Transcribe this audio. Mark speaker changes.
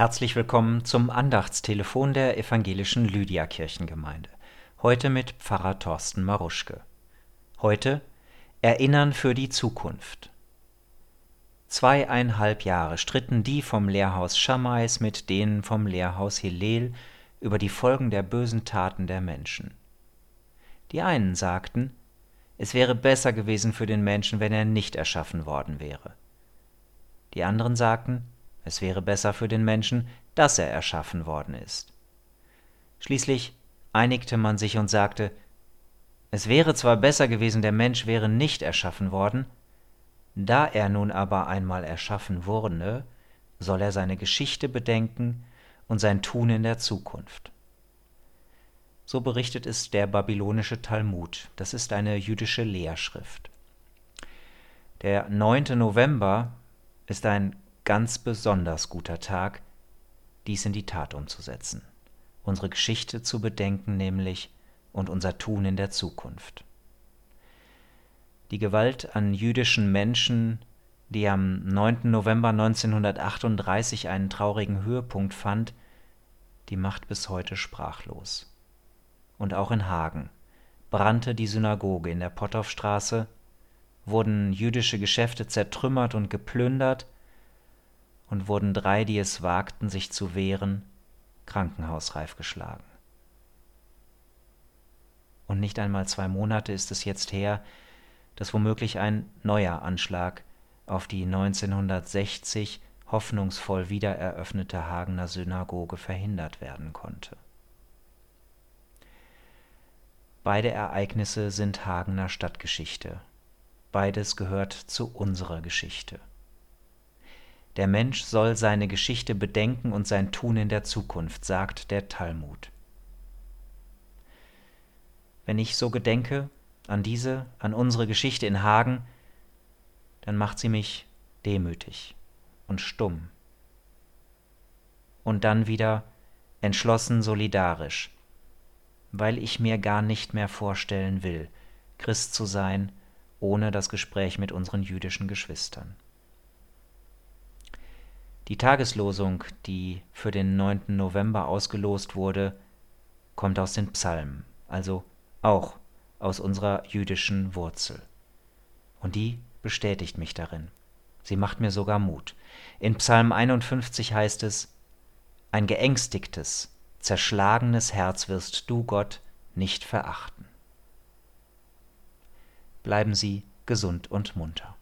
Speaker 1: Herzlich willkommen zum Andachtstelefon der evangelischen Lydia Kirchengemeinde. Heute mit Pfarrer Thorsten Maruschke. Heute Erinnern für die Zukunft. Zweieinhalb Jahre stritten die vom Lehrhaus Schamais mit denen vom Lehrhaus Hillel über die Folgen der bösen Taten der Menschen. Die einen sagten, es wäre besser gewesen für den Menschen, wenn er nicht erschaffen worden wäre. Die anderen sagten, es wäre besser für den Menschen, dass er erschaffen worden ist. Schließlich einigte man sich und sagte, es wäre zwar besser gewesen, der Mensch wäre nicht erschaffen worden, da er nun aber einmal erschaffen wurde, soll er seine Geschichte bedenken und sein Tun in der Zukunft. So berichtet es der babylonische Talmud, das ist eine jüdische Lehrschrift. Der 9. November ist ein ganz besonders guter Tag, dies in die Tat umzusetzen, unsere Geschichte zu bedenken nämlich und unser Tun in der Zukunft. Die Gewalt an jüdischen Menschen, die am 9. November 1938 einen traurigen Höhepunkt fand, die macht bis heute sprachlos. Und auch in Hagen brannte die Synagoge in der Potthoffstraße, wurden jüdische Geschäfte zertrümmert und geplündert, und wurden drei, die es wagten, sich zu wehren, krankenhausreif geschlagen. Und nicht einmal zwei Monate ist es jetzt her, dass womöglich ein neuer Anschlag auf die 1960 hoffnungsvoll wiedereröffnete Hagener Synagoge verhindert werden konnte. Beide Ereignisse sind Hagener Stadtgeschichte. Beides gehört zu unserer Geschichte. Der Mensch soll seine Geschichte bedenken und sein Tun in der Zukunft, sagt der Talmud. Wenn ich so gedenke an diese, an unsere Geschichte in Hagen, dann macht sie mich demütig und stumm. Und dann wieder entschlossen solidarisch, weil ich mir gar nicht mehr vorstellen will, Christ zu sein, ohne das Gespräch mit unseren jüdischen Geschwistern. Die Tageslosung, die für den 9. November ausgelost wurde, kommt aus den Psalmen, also auch aus unserer jüdischen Wurzel. Und die bestätigt mich darin. Sie macht mir sogar Mut. In Psalm 51 heißt es, ein geängstigtes, zerschlagenes Herz wirst du, Gott, nicht verachten. Bleiben Sie gesund und munter.